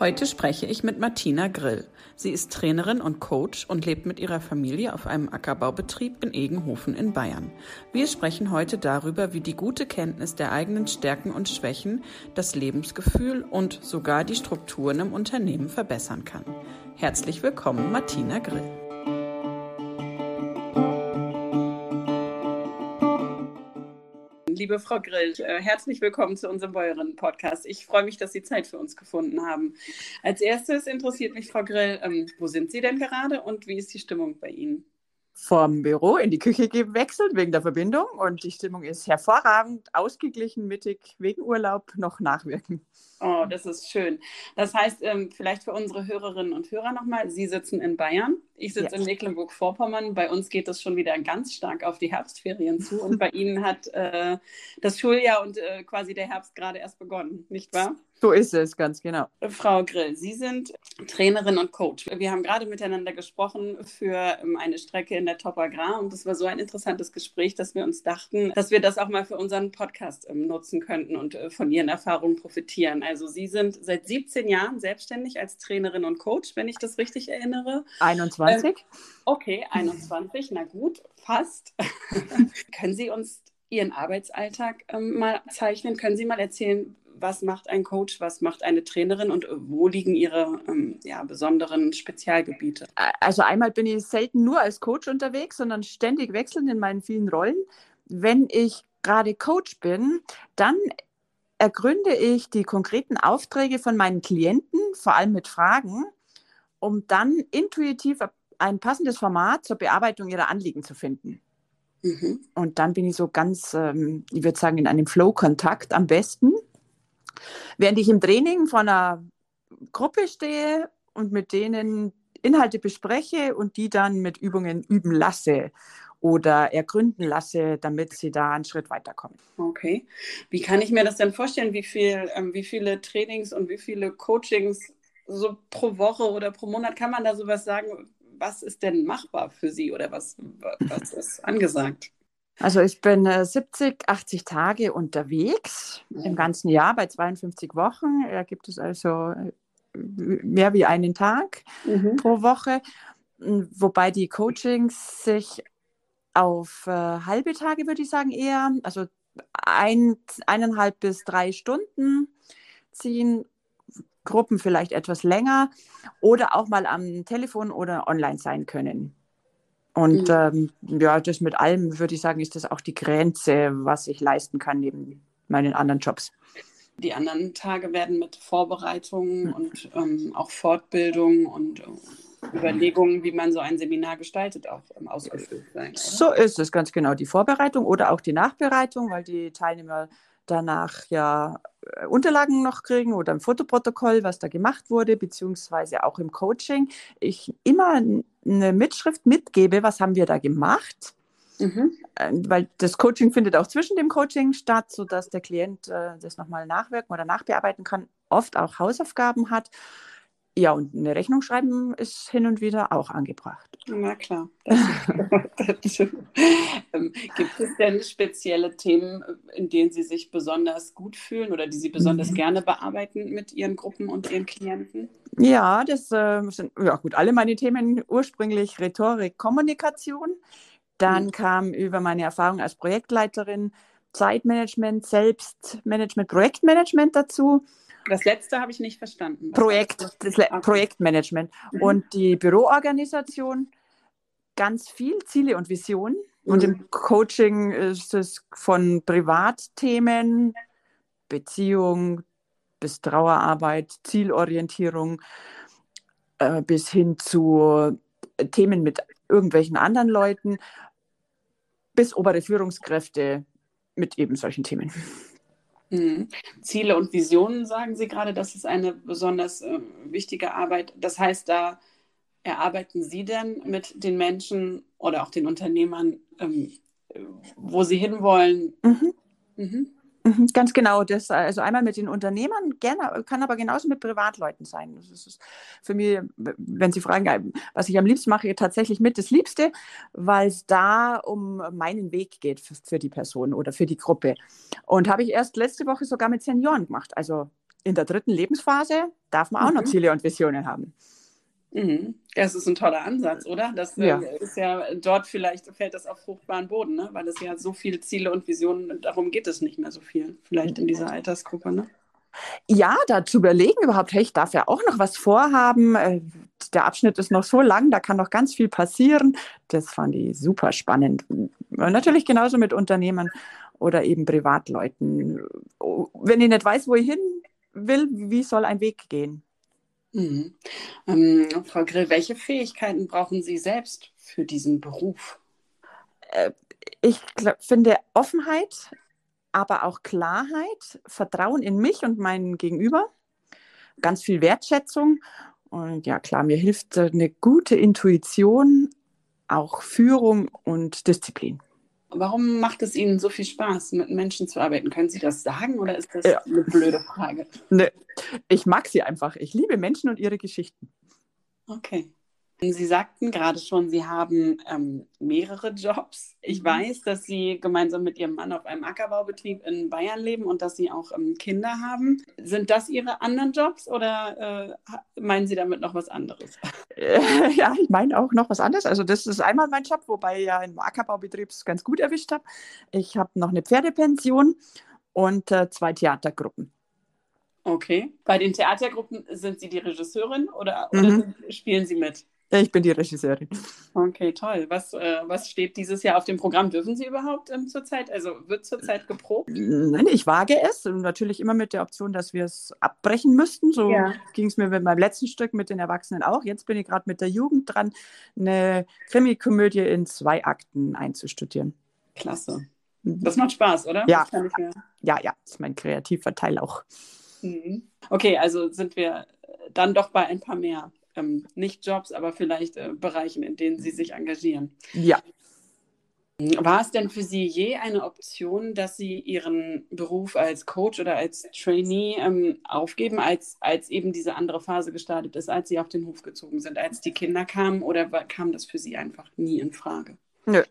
Heute spreche ich mit Martina Grill. Sie ist Trainerin und Coach und lebt mit ihrer Familie auf einem Ackerbaubetrieb in Egenhofen in Bayern. Wir sprechen heute darüber, wie die gute Kenntnis der eigenen Stärken und Schwächen das Lebensgefühl und sogar die Strukturen im Unternehmen verbessern kann. Herzlich willkommen, Martina Grill. Liebe Frau Grill, äh, herzlich willkommen zu unserem Bäuerinnen-Podcast. Ich freue mich, dass Sie Zeit für uns gefunden haben. Als erstes interessiert mich, Frau Grill, ähm, wo sind Sie denn gerade und wie ist die Stimmung bei Ihnen? Vom Büro in die Küche gewechselt wegen der Verbindung und die Stimmung ist hervorragend, ausgeglichen, mittig, wegen Urlaub noch nachwirken. Oh, das ist schön. Das heißt, ähm, vielleicht für unsere Hörerinnen und Hörer nochmal, Sie sitzen in Bayern, ich sitze ja. in Mecklenburg-Vorpommern. Bei uns geht es schon wieder ganz stark auf die Herbstferien zu und bei Ihnen hat äh, das Schuljahr und äh, quasi der Herbst gerade erst begonnen, nicht wahr? So ist es, ganz genau. Frau Grill, Sie sind Trainerin und Coach. Wir haben gerade miteinander gesprochen für ähm, eine Strecke in der Top Agrar und das war so ein interessantes Gespräch, dass wir uns dachten, dass wir das auch mal für unseren Podcast ähm, nutzen könnten und äh, von Ihren Erfahrungen profitieren. Also Sie sind seit 17 Jahren selbstständig als Trainerin und Coach, wenn ich das richtig erinnere. 21. Ähm, okay, 21, na gut, fast. Können Sie uns Ihren Arbeitsalltag ähm, mal zeichnen? Können Sie mal erzählen, was macht ein Coach, was macht eine Trainerin und wo liegen ihre ähm, ja, besonderen Spezialgebiete? Also einmal bin ich selten nur als Coach unterwegs, sondern ständig wechselnd in meinen vielen Rollen. Wenn ich gerade Coach bin, dann ergründe ich die konkreten Aufträge von meinen Klienten, vor allem mit Fragen, um dann intuitiv ein passendes Format zur Bearbeitung ihrer Anliegen zu finden. Mhm. Und dann bin ich so ganz, ähm, ich würde sagen, in einem Flow-Kontakt am besten Während ich im Training vor einer Gruppe stehe und mit denen Inhalte bespreche und die dann mit Übungen üben lasse oder ergründen lasse, damit sie da einen Schritt weiterkommen. Okay. Wie kann ich mir das denn vorstellen? Wie, viel, ähm, wie viele Trainings und wie viele Coachings so pro Woche oder pro Monat kann man da sowas sagen? Was ist denn machbar für Sie oder was, was ist angesagt? Also ich bin äh, 70, 80 Tage unterwegs im ganzen Jahr bei 52 Wochen. Da gibt es also äh, mehr wie einen Tag mhm. pro Woche, wobei die Coachings sich auf äh, halbe Tage, würde ich sagen, eher, also ein, eineinhalb bis drei Stunden ziehen, Gruppen vielleicht etwas länger oder auch mal am Telefon oder online sein können. Und mhm. ähm, ja, das mit allem würde ich sagen, ist das auch die Grenze, was ich leisten kann neben meinen anderen Jobs. Die anderen Tage werden mit Vorbereitungen mhm. und ähm, auch Fortbildung und äh, Überlegungen, wie man so ein Seminar gestaltet, auch ähm, ausgefüllt sein. Oder? So ist es ganz genau. Die Vorbereitung oder auch die Nachbereitung, weil die Teilnehmer danach ja äh, Unterlagen noch kriegen oder ein Fotoprotokoll, was da gemacht wurde, beziehungsweise auch im Coaching. Ich immer eine Mitschrift mitgebe, was haben wir da gemacht. Mhm. Äh, weil das Coaching findet auch zwischen dem Coaching statt, sodass der Klient äh, das nochmal nachwirken oder nachbearbeiten kann, oft auch Hausaufgaben hat. Ja, und eine Rechnung schreiben ist hin und wieder auch angebracht. Na klar. ähm, gibt es denn spezielle Themen, in denen Sie sich besonders gut fühlen oder die Sie besonders mhm. gerne bearbeiten mit Ihren Gruppen und Ihren Klienten? Ja, das äh, sind ja gut, alle meine Themen ursprünglich Rhetorik, Kommunikation. Dann mhm. kam über meine Erfahrung als Projektleiterin Zeitmanagement, Selbstmanagement, Projektmanagement dazu. Das letzte habe ich nicht verstanden. Was Projekt, das? Das okay. Projektmanagement. Mhm. Und die Büroorganisation, ganz viel Ziele und Visionen. Mhm. Und im Coaching ist es von Privatthemen, Beziehung bis Trauerarbeit, Zielorientierung äh, bis hin zu Themen mit irgendwelchen anderen Leuten, bis obere Führungskräfte mit eben solchen Themen. Mhm. Ziele und Visionen, sagen Sie gerade, das ist eine besonders äh, wichtige Arbeit. Das heißt, da erarbeiten Sie denn mit den Menschen oder auch den Unternehmern, ähm, wo sie hinwollen? Mhm. Mhm. Mhm, ganz genau. Das, also einmal mit den Unternehmern, gerne, kann aber genauso mit Privatleuten sein. Das ist für mich, wenn Sie fragen, was ich am liebsten mache, tatsächlich mit das Liebste, weil es da um meinen Weg geht für, für die Person oder für die Gruppe. Und habe ich erst letzte Woche sogar mit Senioren gemacht. Also in der dritten Lebensphase darf man auch mhm. noch Ziele und Visionen haben. Mhm. Das ist ein toller Ansatz, oder? Das äh, ja. ist ja dort vielleicht fällt das auf fruchtbaren Boden, ne? weil es ja so viele Ziele und Visionen, darum geht es nicht mehr so viel, vielleicht in dieser Altersgruppe. Ne? Ja, da zu überlegen überhaupt, hey, ich darf ja auch noch was vorhaben. Äh, der Abschnitt ist noch so lang, da kann noch ganz viel passieren. Das fand ich super spannend. Und natürlich genauso mit Unternehmern oder eben Privatleuten. Wenn ich nicht weiß, wo ich hin will, wie soll ein Weg gehen? Mhm. Ähm, Frau Grill, welche Fähigkeiten brauchen Sie selbst für diesen Beruf? Äh, ich glaub, finde Offenheit, aber auch Klarheit, Vertrauen in mich und meinen Gegenüber, ganz viel Wertschätzung. Und ja, klar, mir hilft eine gute Intuition, auch Führung und Disziplin. Warum macht es Ihnen so viel Spaß, mit Menschen zu arbeiten? Können Sie das sagen oder ist das ja. eine blöde Frage? Nee, ich mag sie einfach. Ich liebe Menschen und ihre Geschichten. Okay. Sie sagten gerade schon, Sie haben ähm, mehrere Jobs. Ich mhm. weiß, dass Sie gemeinsam mit Ihrem Mann auf einem Ackerbaubetrieb in Bayern leben und dass Sie auch ähm, Kinder haben. Sind das Ihre anderen Jobs oder äh, meinen Sie damit noch was anderes? Äh, ja, ich meine auch noch was anderes. Also das ist einmal mein Job, wobei ich ja im Ackerbaubetrieb es ganz gut erwischt habe. Ich habe noch eine Pferdepension und äh, zwei Theatergruppen. Okay. Bei den Theatergruppen sind Sie die Regisseurin oder, oder mhm. spielen Sie mit? Ich bin die Regisseurin. Okay, toll. Was, äh, was steht dieses Jahr auf dem Programm? Dürfen Sie überhaupt ähm, zurzeit? Also wird zurzeit geprobt? Nein, ich wage es. Und natürlich immer mit der Option, dass wir es abbrechen müssten. So ja. ging es mir mit meinem letzten Stück mit den Erwachsenen auch. Jetzt bin ich gerade mit der Jugend dran, eine Krimikomödie in zwei Akten einzustudieren. Klasse. Mhm. Das macht Spaß, oder? Ja, ja, ja, das ist mein kreativer Teil auch. Mhm. Okay, also sind wir dann doch bei ein paar mehr ähm, nicht Jobs, aber vielleicht äh, Bereichen, in denen Sie sich engagieren. Ja. War es denn für Sie je eine Option, dass Sie Ihren Beruf als Coach oder als Trainee ähm, aufgeben, als, als eben diese andere Phase gestartet ist, als Sie auf den Hof gezogen sind, als die Kinder kamen oder war, kam das für Sie einfach nie in Frage? Nö,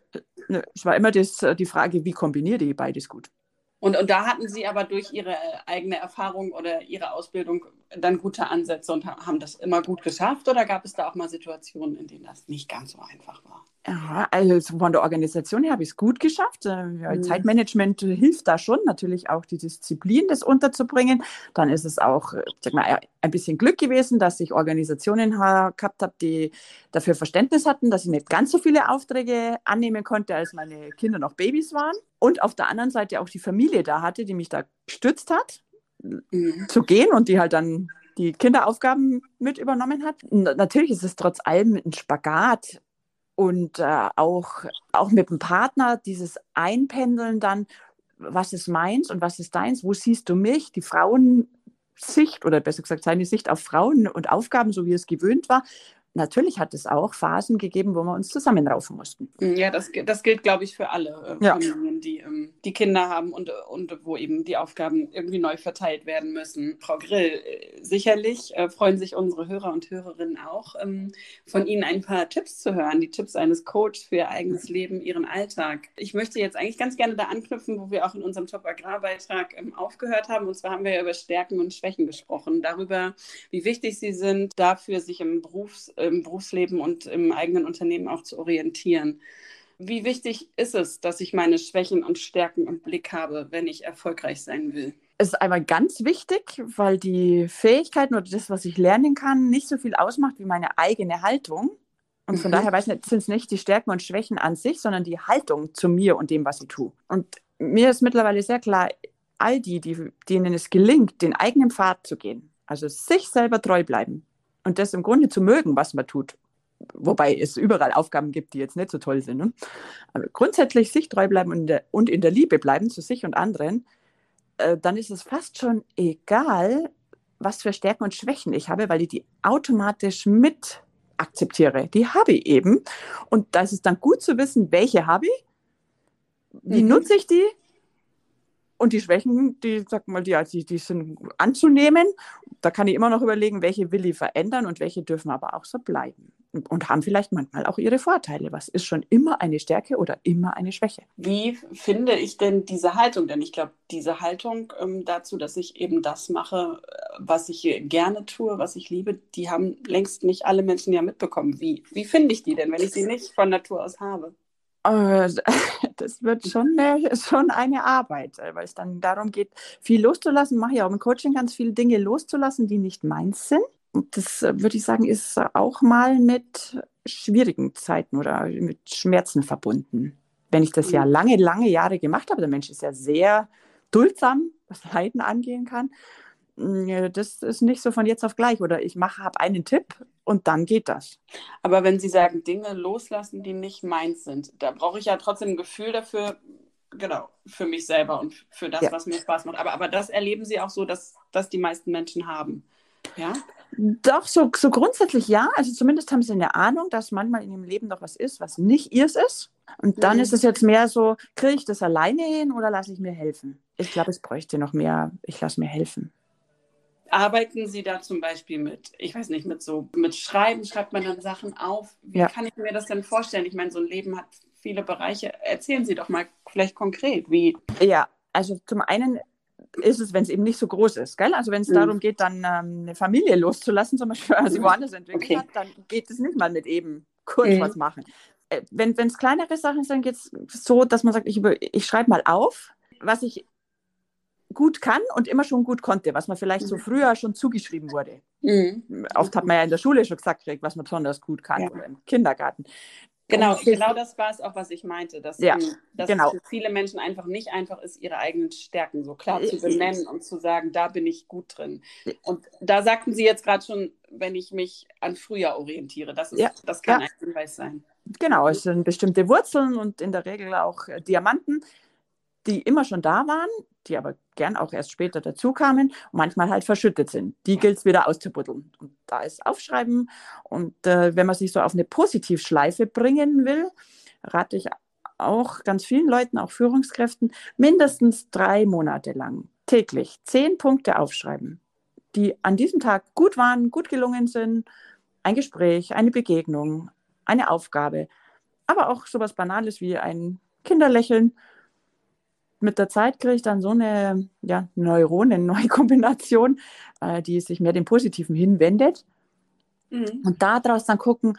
nö. es war immer das, äh, die Frage, wie kombiniere ich beides gut? Und, und da hatten Sie aber durch Ihre eigene Erfahrung oder Ihre Ausbildung dann gute Ansätze und haben das immer gut geschafft? Oder gab es da auch mal Situationen, in denen das nicht ganz so einfach war? Ja, also von der Organisation her habe ich es gut geschafft. Äh, ja, Zeitmanagement hilft da schon, natürlich auch die Disziplin, das unterzubringen. Dann ist es auch äh, sag mal, ein bisschen Glück gewesen, dass ich Organisationen gehabt habe, die dafür Verständnis hatten, dass ich nicht ganz so viele Aufträge annehmen konnte, als meine Kinder noch Babys waren. Und auf der anderen Seite auch die Familie da hatte, die mich da gestützt hat, mhm. zu gehen und die halt dann die Kinderaufgaben mit übernommen hat. natürlich ist es trotz allem ein Spagat, und äh, auch, auch mit dem Partner dieses Einpendeln dann, was ist meins und was ist deins, wo siehst du mich, die Frauensicht oder besser gesagt seine Sicht auf Frauen und Aufgaben, so wie es gewöhnt war, natürlich hat es auch Phasen gegeben, wo wir uns zusammenraufen mussten. Mm, ja, das, das gilt, glaube ich, für alle äh, ja. Familien, die, ähm, die Kinder haben und, und wo eben die Aufgaben irgendwie neu verteilt werden müssen. Frau Grill, äh, sicherlich äh, freuen sich unsere Hörer und Hörerinnen auch, ähm, von Ihnen ein paar Tipps zu hören, die Tipps eines Coaches für Ihr eigenes Leben, Ihren Alltag. Ich möchte jetzt eigentlich ganz gerne da anknüpfen, wo wir auch in unserem Top-Agrarbeitrag ähm, aufgehört haben. Und zwar haben wir ja über Stärken und Schwächen gesprochen, darüber, wie wichtig sie sind, dafür sich im Berufs- im Berufsleben und im eigenen Unternehmen auch zu orientieren. Wie wichtig ist es, dass ich meine Schwächen und Stärken im Blick habe, wenn ich erfolgreich sein will? Es ist einmal ganz wichtig, weil die Fähigkeiten oder das, was ich lernen kann, nicht so viel ausmacht wie meine eigene Haltung. Und von mhm. daher sind es nicht die Stärken und Schwächen an sich, sondern die Haltung zu mir und dem, was ich tue. Und mir ist mittlerweile sehr klar, all die, die denen es gelingt, den eigenen Pfad zu gehen, also sich selber treu bleiben, und das im Grunde zu mögen, was man tut. Wobei es überall Aufgaben gibt, die jetzt nicht so toll sind. Ne? Aber grundsätzlich sich treu bleiben und in, der, und in der Liebe bleiben zu sich und anderen, äh, dann ist es fast schon egal, was für Stärken und Schwächen ich habe, weil ich die automatisch mit akzeptiere. Die habe ich eben. Und da ist es dann gut zu wissen, welche habe ich, wie mhm. nutze ich die und die Schwächen, die, sag mal, die, die, die sind anzunehmen. Da kann ich immer noch überlegen, welche will ich verändern und welche dürfen aber auch so bleiben. Und haben vielleicht manchmal auch ihre Vorteile. Was ist schon immer eine Stärke oder immer eine Schwäche? Wie finde ich denn diese Haltung? Denn ich glaube, diese Haltung ähm, dazu, dass ich eben das mache, äh, was ich gerne tue, was ich liebe, die haben längst nicht alle Menschen ja mitbekommen. Wie, wie finde ich die denn, wenn ich sie nicht von Natur aus habe? Äh, das wird schon eine, schon eine Arbeit, äh, weil es dann darum geht, viel loszulassen. Mache ja auch im Coaching ganz viele Dinge loszulassen, die nicht meins sind. Und das äh, würde ich sagen, ist auch mal mit schwierigen Zeiten oder mit Schmerzen verbunden. Wenn ich das ja mhm. lange, lange Jahre gemacht habe, der Mensch ist ja sehr duldsam, was Leiden angehen kann. Mm, das ist nicht so von jetzt auf gleich. Oder ich mache, habe einen Tipp und dann geht das. Aber wenn Sie sagen, Dinge loslassen, die nicht meins sind, da brauche ich ja trotzdem ein Gefühl dafür, genau, für mich selber und für das, ja. was mir Spaß macht. Aber, aber das erleben Sie auch so, dass das die meisten Menschen haben. Ja? Doch, so, so grundsätzlich ja. Also zumindest haben sie eine Ahnung, dass manchmal in ihrem Leben doch was ist, was nicht ihrs ist. Und dann mhm. ist es jetzt mehr so, kriege ich das alleine hin oder lasse ich mir helfen? Ich glaube, es bräuchte noch mehr, ich lasse mir helfen. Arbeiten Sie da zum Beispiel mit, ich weiß nicht, mit so, mit Schreiben, schreibt man dann Sachen auf? Wie ja. kann ich mir das denn vorstellen? Ich meine, so ein Leben hat viele Bereiche. Erzählen Sie doch mal vielleicht konkret, wie. Ja, also zum einen ist es, wenn es eben nicht so groß ist. Gell? Also wenn es mhm. darum geht, dann ähm, eine Familie loszulassen, zum Beispiel, also woanders entwickelt okay. hat, dann geht es nicht mal mit eben kurz mhm. was machen. Äh, wenn es kleinere Sachen sind, geht es so, dass man sagt, ich, ich schreibe mal auf, was ich gut kann und immer schon gut konnte, was man vielleicht so mhm. früher schon zugeschrieben wurde. Mhm. Oft hat man ja in der Schule schon gesagt, was man besonders gut kann ja. oder im Kindergarten. Genau, genau das war es auch, was ich meinte, dass, ja, dass genau. es für viele Menschen einfach nicht einfach ist, ihre eigenen Stärken so klar zu benennen und zu sagen, da bin ich gut drin. Und da sagten Sie jetzt gerade schon, wenn ich mich an früher orientiere, das, ist, ja, das kann ein Hinweis sein. Genau, es sind bestimmte Wurzeln und in der Regel auch äh, Diamanten, die immer schon da waren, die aber gern auch erst später dazu kamen und manchmal halt verschüttet sind. Die gilt es wieder auszubuddeln. Und da ist Aufschreiben. Und äh, wenn man sich so auf eine Positivschleife bringen will, rate ich auch ganz vielen Leuten, auch Führungskräften, mindestens drei Monate lang täglich zehn Punkte aufschreiben, die an diesem Tag gut waren, gut gelungen sind. Ein Gespräch, eine Begegnung, eine Aufgabe, aber auch sowas Banales wie ein Kinderlächeln mit der Zeit kriege ich dann so eine ja, Neuronen-Neukombination, äh, die sich mehr dem Positiven hinwendet. Mhm. Und daraus dann gucken,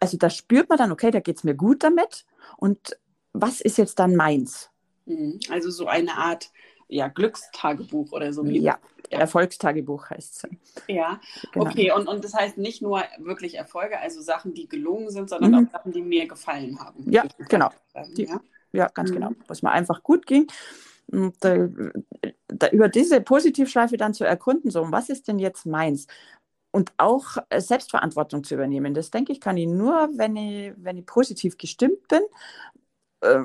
also da spürt man dann, okay, da geht es mir gut damit. Und was ist jetzt dann meins? Mhm. Also so eine Art ja, Glückstagebuch oder so. Ja, Erfolgstagebuch heißt es. Ja, genau. okay. Und, und das heißt nicht nur wirklich Erfolge, also Sachen, die gelungen sind, sondern mhm. auch Sachen, die mir gefallen haben. Ja, genau. Die, ja? Ja, ganz genau. mhm. genau. Was mir einfach gut ging. Und da, da, über diese Positivschleife dann zu erkunden, so, was ist denn jetzt meins? Und auch äh, Selbstverantwortung zu übernehmen. Das denke ich, kann ich nur, wenn ich, wenn ich positiv gestimmt bin. Äh,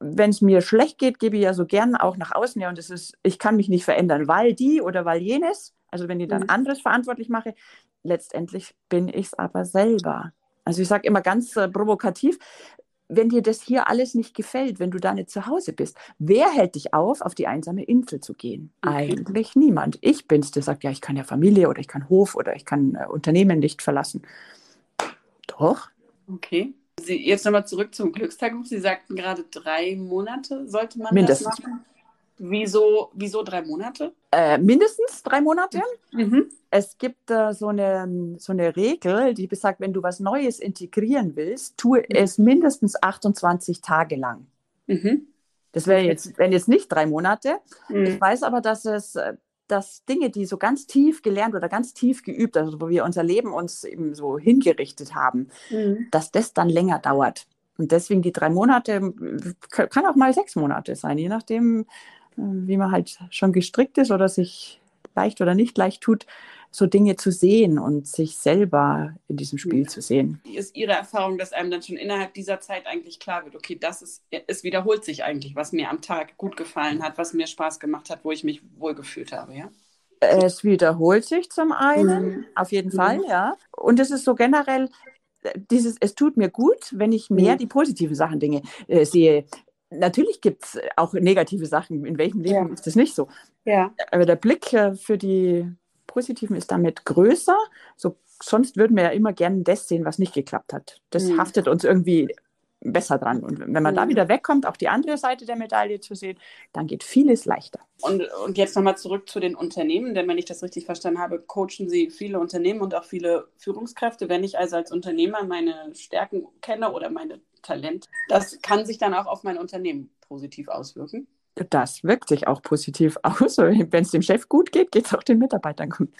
wenn es mir schlecht geht, gebe ich ja so gern auch nach außen, ja, und das ist, ich kann mich nicht verändern, weil die oder weil jenes, also wenn ich dann mhm. anderes verantwortlich mache, letztendlich bin ich es aber selber. Also ich sage immer ganz äh, provokativ, wenn dir das hier alles nicht gefällt, wenn du da nicht zu Hause bist, wer hält dich auf, auf die einsame Insel zu gehen? Okay. Eigentlich niemand. Ich bin's, der sagt, ja, ich kann ja Familie oder ich kann Hof oder ich kann äh, Unternehmen nicht verlassen. Doch. Okay. Sie, jetzt nochmal zurück zum Glückstagebuch. Sie sagten gerade drei Monate sollte man Mindestens. das machen. Wieso, wieso drei Monate? Äh, mindestens drei Monate. Mhm. Es gibt äh, so, eine, so eine Regel, die besagt, wenn du was Neues integrieren willst, tue mhm. es mindestens 28 Tage lang. Mhm. Das wäre jetzt, wenn jetzt nicht drei Monate. Mhm. Ich weiß aber, dass es äh, dass Dinge, die so ganz tief gelernt oder ganz tief geübt, also wo wir unser Leben uns eben so hingerichtet haben, mhm. dass das dann länger dauert. Und deswegen die drei Monate, kann auch mal sechs Monate sein, je nachdem, wie man halt schon gestrickt ist oder sich leicht oder nicht leicht tut, so Dinge zu sehen und sich selber in diesem Spiel ja. zu sehen. Wie ist Ihre Erfahrung, dass einem dann schon innerhalb dieser Zeit eigentlich klar wird, okay, das ist, es wiederholt sich eigentlich, was mir am Tag gut gefallen hat, was mir Spaß gemacht hat, wo ich mich wohlgefühlt habe, ja? Es wiederholt sich zum einen, mhm. auf jeden mhm. Fall, ja. Und es ist so generell, äh, dieses, es tut mir gut, wenn ich mehr mhm. die positiven Sachen Dinge äh, sehe. Natürlich gibt es auch negative Sachen. In welchem Leben ja. ist das nicht so? Ja. Aber der Blick äh, für die positiven ist damit größer. So, sonst würden wir ja immer gerne das sehen, was nicht geklappt hat. Das mhm. haftet uns irgendwie besser dran. Und wenn man mhm. da wieder wegkommt, auch die andere Seite der Medaille zu sehen, dann geht vieles leichter. Und, und jetzt nochmal zurück zu den Unternehmen, denn wenn ich das richtig verstanden habe, coachen Sie viele Unternehmen und auch viele Führungskräfte. Wenn ich also als Unternehmer meine Stärken kenne oder meine Talente, das kann sich dann auch auf mein Unternehmen positiv auswirken. Das wirkt sich auch positiv aus. Wenn es dem Chef gut geht, geht es auch den Mitarbeitern gut.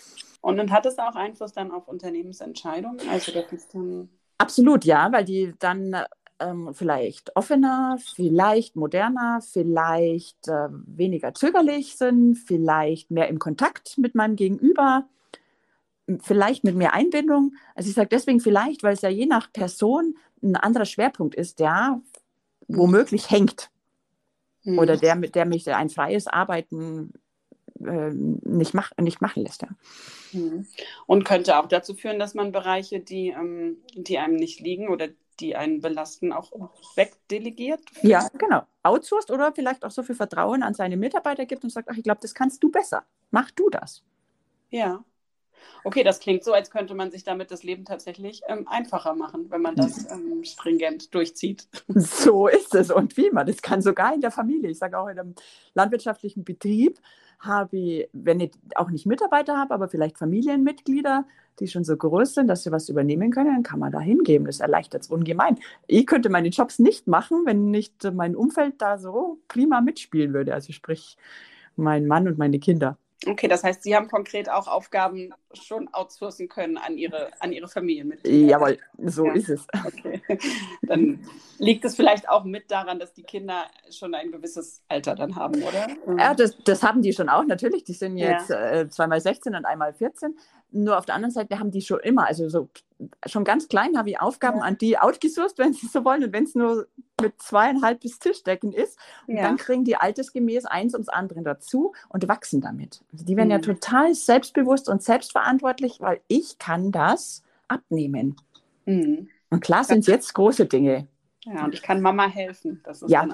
Und dann hat es auch Einfluss dann auf Unternehmensentscheidungen? Also das ist dann Absolut, ja, weil die dann ähm, vielleicht offener, vielleicht moderner, vielleicht äh, weniger zögerlich sind, vielleicht mehr im Kontakt mit meinem Gegenüber, vielleicht mit mehr Einbindung. Also ich sage deswegen vielleicht, weil es ja je nach Person ein anderer Schwerpunkt ist, der womöglich hängt. Mhm. Oder der, der mich ein freies Arbeiten äh, nicht, mach, nicht machen lässt. Ja. Mhm. Und könnte auch dazu führen, dass man Bereiche, die, ähm, die einem nicht liegen oder die einen belasten, auch wegdelegiert? Ja, genau. Outsourced oder vielleicht auch so viel Vertrauen an seine Mitarbeiter gibt und sagt, ach, ich glaube, das kannst du besser. Mach du das. Ja. Okay, das klingt so, als könnte man sich damit das Leben tatsächlich ähm, einfacher machen, wenn man das ähm, stringent durchzieht. So ist es. Und wie man, das kann sogar in der Familie. Ich sage auch in einem landwirtschaftlichen Betrieb habe ich, wenn ich auch nicht Mitarbeiter habe, aber vielleicht Familienmitglieder, die schon so groß sind, dass sie was übernehmen können, dann kann man da hingeben. Das erleichtert es ungemein. Ich könnte meine Jobs nicht machen, wenn nicht mein Umfeld da so prima mitspielen würde. Also sprich, mein Mann und meine Kinder. Okay, das heißt, Sie haben konkret auch Aufgaben schon outsourcen können an Ihre, an Ihre Familienmitglieder. Jawohl, so ja. ist es. Okay. Dann liegt es vielleicht auch mit daran, dass die Kinder schon ein gewisses Alter dann haben, oder? Ja, das, das haben die schon auch, natürlich. Die sind jetzt ja. äh, zweimal 16 und einmal 14. Nur auf der anderen Seite haben die schon immer, also so schon ganz klein habe ich Aufgaben ja. an die outgesourced, wenn sie so wollen. Und wenn es nur mit zweieinhalb bis Tischdecken ist, und ja. dann kriegen die altersgemäß eins ums andere dazu und wachsen damit. Also die werden mhm. ja total selbstbewusst und selbstverantwortlich, weil ich kann das abnehmen. Mhm. Und klar sind es jetzt große Dinge. Ja, und ich kann Mama helfen. Das ist ja.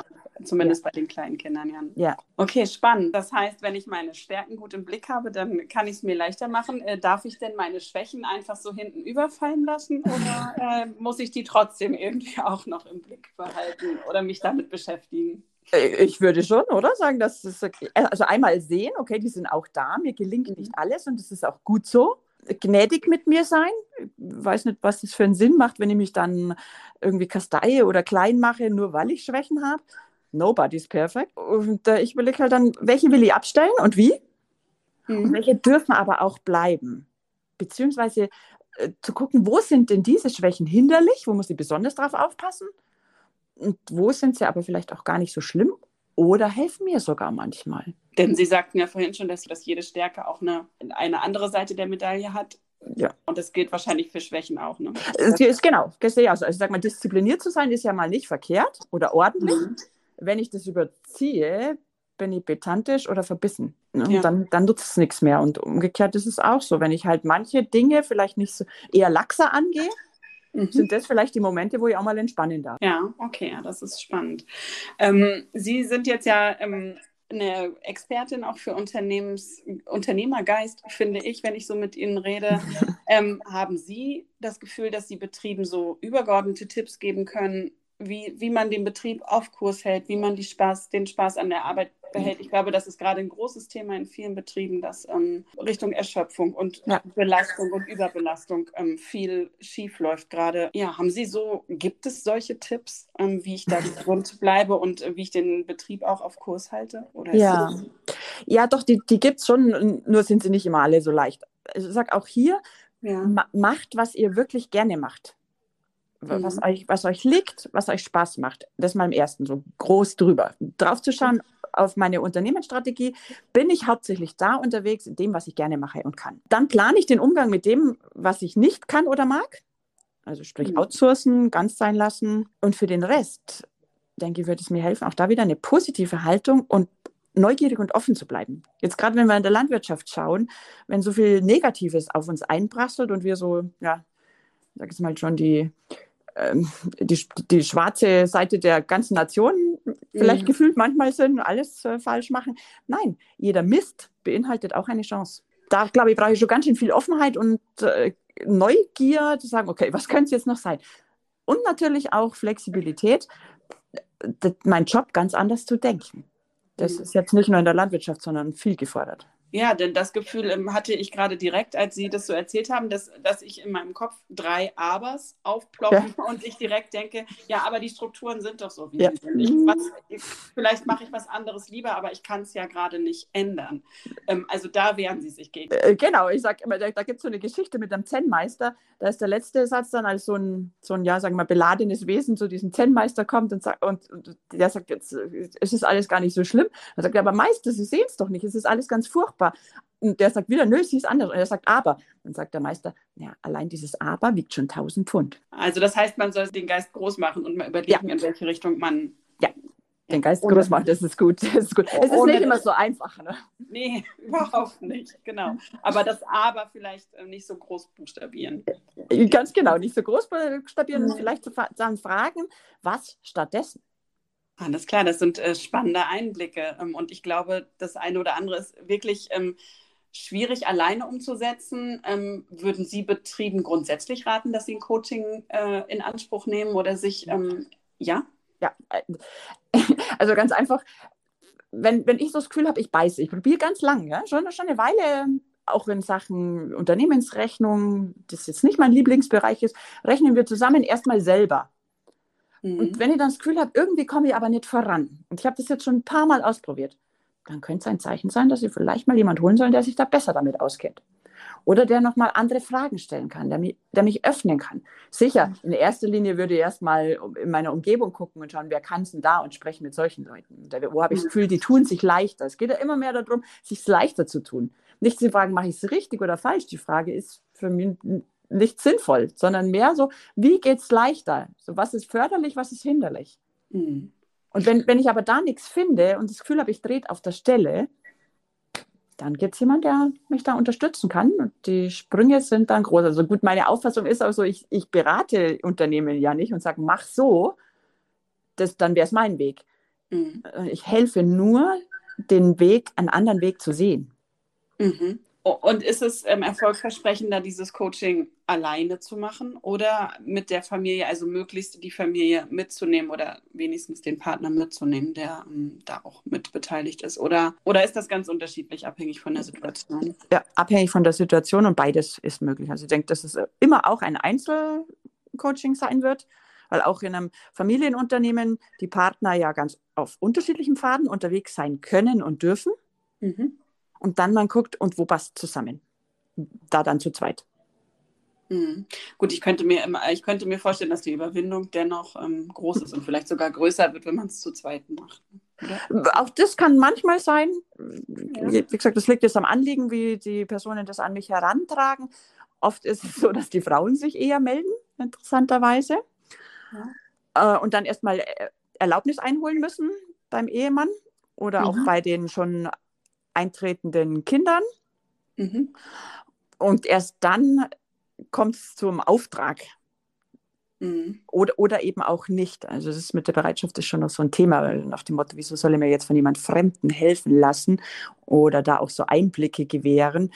Zumindest ja. bei den kleinen Kindern, ja. ja. Okay, spannend. Das heißt, wenn ich meine Stärken gut im Blick habe, dann kann ich es mir leichter machen. Äh, darf ich denn meine Schwächen einfach so hinten überfallen lassen oder äh, muss ich die trotzdem irgendwie auch noch im Blick behalten oder mich damit beschäftigen? Äh, ich würde schon, oder? Sagen, dass es, also einmal sehen, okay, die sind auch da, mir gelingt mhm. nicht alles und es ist auch gut so gnädig mit mir sein. Ich weiß nicht, was das für einen Sinn macht, wenn ich mich dann irgendwie kasteie oder klein mache, nur weil ich Schwächen habe nobody's perfect. Und äh, ich überlege halt dann, welche will ich abstellen und wie? Mhm. Und welche dürfen aber auch bleiben? Beziehungsweise äh, zu gucken, wo sind denn diese Schwächen hinderlich, wo muss ich besonders drauf aufpassen? Und wo sind sie aber vielleicht auch gar nicht so schlimm oder helfen mir sogar manchmal. Denn Sie sagten ja vorhin schon, dass, dass jede Stärke auch eine, eine andere Seite der Medaille hat. Ja. Und das gilt wahrscheinlich für Schwächen auch. Ne? Ist, genau, ich Also ich sage mal, diszipliniert zu sein ist ja mal nicht verkehrt oder ordentlich. Mhm wenn ich das überziehe, bin ich pedantisch oder verbissen. Ne? Ja. Dann, dann nutzt es nichts mehr. Und umgekehrt ist es auch so. Wenn ich halt manche Dinge vielleicht nicht so eher laxer angehe, mhm. sind das vielleicht die Momente, wo ich auch mal entspannen darf. Ja, okay, ja, das ist spannend. Ähm, Sie sind jetzt ja ähm, eine Expertin auch für Unternehmens, Unternehmergeist, finde ich, wenn ich so mit Ihnen rede. ähm, haben Sie das Gefühl, dass Sie Betrieben so übergeordnete Tipps geben können, wie, wie man den Betrieb auf Kurs hält, wie man die Spaß, den Spaß an der Arbeit behält. Ich glaube, das ist gerade ein großes Thema in vielen Betrieben, dass ähm, Richtung Erschöpfung und ja. Belastung und Überbelastung ähm, viel schief läuft gerade. Ja, haben Sie so, gibt es solche Tipps, ähm, wie ich da gesund bleibe und äh, wie ich den Betrieb auch auf Kurs halte? Oder ja. ja, doch, die, die gibt es schon, nur sind sie nicht immer alle so leicht. Also ich sage auch hier, ja. ma macht, was ihr wirklich gerne macht was, mhm. euch, was euch liegt, was euch Spaß macht. Das mal im ersten, so groß drüber. Drauf zu schauen auf meine Unternehmensstrategie, bin ich hauptsächlich da unterwegs in dem, was ich gerne mache und kann. Dann plane ich den Umgang mit dem, was ich nicht kann oder mag. Also sprich mhm. outsourcen, ganz sein lassen. Und für den Rest, denke ich, wird es mir helfen, auch da wieder eine positive Haltung und neugierig und offen zu bleiben. Jetzt gerade, wenn wir in der Landwirtschaft schauen, wenn so viel Negatives auf uns einprasselt und wir so, ja, sag ich mal schon, die, die, die schwarze Seite der ganzen Nation vielleicht mhm. gefühlt manchmal sind, alles äh, falsch machen. Nein, jeder Mist beinhaltet auch eine Chance. Da, glaube ich, brauche ich schon ganz schön viel Offenheit und äh, Neugier, zu sagen, okay, was könnte es jetzt noch sein? Und natürlich auch Flexibilität, mein Job ganz anders zu denken. Das mhm. ist jetzt nicht nur in der Landwirtschaft, sondern viel gefordert. Ja, denn das Gefühl ähm, hatte ich gerade direkt, als Sie das so erzählt haben, dass, dass ich in meinem Kopf drei Abers aufploppen ja. und ich direkt denke, ja, aber die Strukturen sind doch so, wie ja. sie sind. Ich, was, ich, vielleicht mache ich was anderes lieber, aber ich kann es ja gerade nicht ändern. Ähm, also da wehren Sie sich gegen. Äh, genau, ich sage immer, da, da gibt es so eine Geschichte mit einem Zen-Meister, da ist der letzte Satz dann als so ein, so ein ja, sagen wir, beladenes Wesen zu diesem Zen-Meister kommt und, sagt, und, und der sagt, jetzt, es ist alles gar nicht so schlimm. Er sagt, aber Meister, Sie sehen es doch nicht, es ist alles ganz furchtbar furchtbar. Und der sagt wieder, nö, sie ist anders. Und er sagt, aber. Dann sagt der Meister, ja, allein dieses aber wiegt schon 1000 Pfund. Also das heißt, man soll den Geist groß machen und mal überlegen, ja. in welche Richtung man ja den Geist groß machen, das ist gut. Das ist gut. Es ist nicht immer so einfach. Ne? Nee, überhaupt nicht, genau. Aber das Aber vielleicht äh, nicht so groß buchstabieren. Ganz genau, nicht so groß buchstabieren und vielleicht dann fragen, was stattdessen? Alles klar, das sind äh, spannende Einblicke. Ähm, und ich glaube, das eine oder andere ist wirklich ähm, schwierig alleine umzusetzen. Ähm, würden Sie Betrieben grundsätzlich raten, dass sie ein Coaching äh, in Anspruch nehmen oder sich, ähm, ja? Ja, äh, also ganz einfach, wenn, wenn ich so das Gefühl habe, ich beiße, ich probiere ganz lang, ja? schon, schon eine Weile auch in Sachen Unternehmensrechnung, das jetzt nicht mein Lieblingsbereich ist, rechnen wir zusammen erstmal selber. Mhm. Und wenn ich dann das Gefühl habe, irgendwie komme ich aber nicht voran, und ich habe das jetzt schon ein paar Mal ausprobiert, dann könnte es ein Zeichen sein, dass Sie vielleicht mal jemand holen sollen, der sich da besser damit auskennt. Oder der nochmal andere Fragen stellen kann, der mich, der mich öffnen kann. Sicher, in erster Linie würde ich erstmal in meiner Umgebung gucken und schauen, wer kann es denn da und sprechen mit solchen Leuten. Wo habe ich das. Gefühl, die tun sich leichter. Es geht ja immer mehr darum, sich leichter zu tun. Nicht zu fragen, mache ich es richtig oder falsch. Die Frage ist für mich nicht sinnvoll, sondern mehr so, wie geht es leichter? So, was ist förderlich, was ist hinderlich? Mhm. Und wenn, wenn ich aber da nichts finde und das Gefühl habe, ich drehe auf der Stelle, dann gibt es jemanden, der mich da unterstützen kann. Und die Sprünge sind dann groß. Also gut, meine Auffassung ist auch so, ich, ich berate Unternehmen ja nicht und sage, mach so, das, dann wäre es mein Weg. Mhm. Ich helfe nur, den Weg, einen anderen Weg zu sehen. Mhm. Und ist es ähm, erfolgversprechender, dieses Coaching alleine zu machen oder mit der Familie, also möglichst die Familie mitzunehmen oder wenigstens den Partner mitzunehmen, der ähm, da auch mit beteiligt ist? Oder, oder ist das ganz unterschiedlich, abhängig von der Situation? Ja, abhängig von der Situation und beides ist möglich. Also ich denke, dass es immer auch ein Einzelcoaching sein wird, weil auch in einem Familienunternehmen die Partner ja ganz auf unterschiedlichen Pfaden unterwegs sein können und dürfen. Mhm und dann man guckt, und wo passt zusammen. Da dann zu zweit. Mhm. Gut, ich könnte, mir, ich könnte mir vorstellen, dass die Überwindung dennoch ähm, groß ist und vielleicht sogar größer wird, wenn man es zu zweit macht. Oder? Auch das kann manchmal sein. Ja. Wie gesagt, das liegt jetzt am Anliegen, wie die Personen das an mich herantragen. Oft ist es so, dass die Frauen sich eher melden, interessanterweise. Ja. Äh, und dann erstmal äh, Erlaubnis einholen müssen beim Ehemann oder mhm. auch bei den schon eintretenden Kindern. Mhm. Und erst dann kommt es zum Auftrag. Mhm. Oder, oder eben auch nicht. Also das ist mit der Bereitschaft ist schon noch so ein Thema, nach dem Motto, wieso soll ich mir jetzt von jemand Fremden helfen lassen oder da auch so Einblicke gewähren.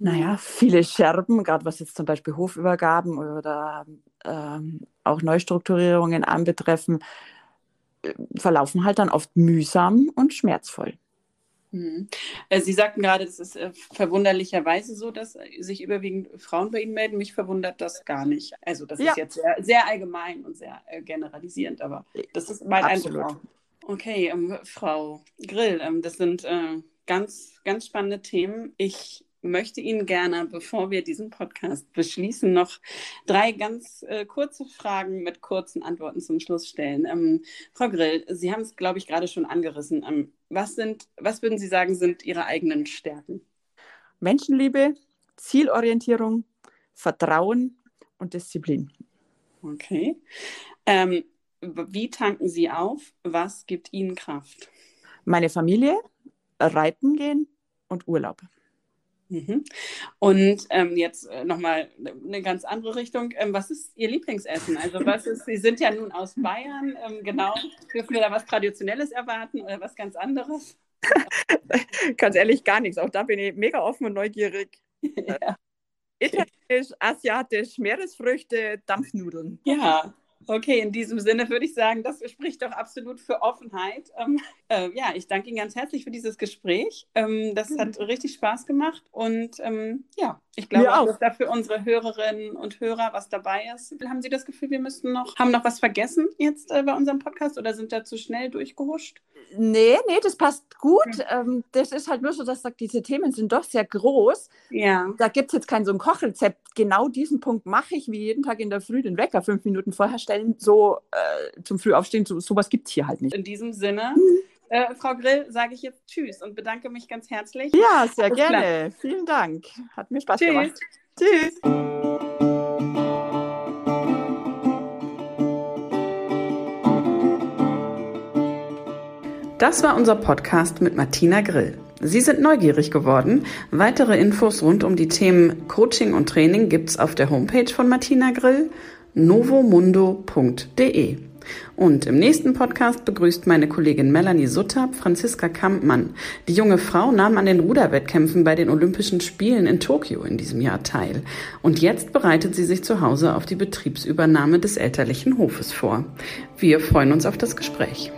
Naja, viele Scherben, gerade was jetzt zum Beispiel Hofübergaben oder ähm, auch Neustrukturierungen anbetreffen, äh, verlaufen halt dann oft mühsam und schmerzvoll. Mhm. Äh, Sie sagten gerade, es ist äh, verwunderlicherweise so, dass sich überwiegend Frauen bei Ihnen melden. Mich verwundert das gar nicht. Also das ja. ist jetzt sehr, sehr, allgemein und sehr äh, generalisierend, aber das ist mein Absolut. Eindruck. Okay, ähm, Frau Grill, ähm, das sind äh, ganz, ganz spannende Themen. Ich möchte Ihnen gerne, bevor wir diesen Podcast beschließen, noch drei ganz äh, kurze Fragen mit kurzen Antworten zum Schluss stellen. Ähm, Frau Grill, Sie haben es, glaube ich, gerade schon angerissen. Ähm, was, sind, was würden Sie sagen, sind Ihre eigenen Stärken? Menschenliebe, Zielorientierung, Vertrauen und Disziplin. Okay. Ähm, wie tanken Sie auf? Was gibt Ihnen Kraft? Meine Familie, Reiten gehen und Urlaub. Mhm. Und ähm, jetzt äh, nochmal eine ganz andere Richtung. Ähm, was ist Ihr Lieblingsessen? Also was ist, Sie sind ja nun aus Bayern, ähm, genau. Dürfen wir da was Traditionelles erwarten oder was ganz anderes? ganz ehrlich, gar nichts. Auch da bin ich mega offen und neugierig. Ja. Italienisch, asiatisch, Meeresfrüchte, Dampfnudeln. Ja, Okay, in diesem Sinne würde ich sagen, das spricht doch absolut für Offenheit. Ähm, äh, ja, ich danke Ihnen ganz herzlich für dieses Gespräch. Ähm, das mhm. hat richtig Spaß gemacht und ähm, ja, ich glaube auch, dass da für unsere Hörerinnen und Hörer was dabei ist. Haben Sie das Gefühl, wir müssten noch, haben noch was vergessen jetzt äh, bei unserem Podcast oder sind da zu schnell durchgehuscht? Nee, nee, das passt gut. Mhm. das ist halt nur so, dass sagt, diese Themen sind doch sehr groß. Ja. Da gibt es jetzt kein so ein Kochrezept. Genau diesen Punkt mache ich wie jeden Tag in der Früh den Wecker fünf Minuten vorher stellen. So äh, zum Frühaufstehen, so, sowas gibt es hier halt nicht. In diesem Sinne. Mhm. Äh, Frau Grill, sage ich jetzt Tschüss und bedanke mich ganz herzlich. Ja, sehr Alles gerne. Klar. Vielen Dank. Hat mir Spaß tschüss. gemacht. Tschüss. Das war unser Podcast mit Martina Grill. Sie sind neugierig geworden. Weitere Infos rund um die Themen Coaching und Training gibt's auf der Homepage von Martina Grill novomundo.de. Und im nächsten Podcast begrüßt meine Kollegin Melanie Sutter Franziska Kampmann. Die junge Frau nahm an den Ruderwettkämpfen bei den Olympischen Spielen in Tokio in diesem Jahr teil. Und jetzt bereitet sie sich zu Hause auf die Betriebsübernahme des elterlichen Hofes vor. Wir freuen uns auf das Gespräch.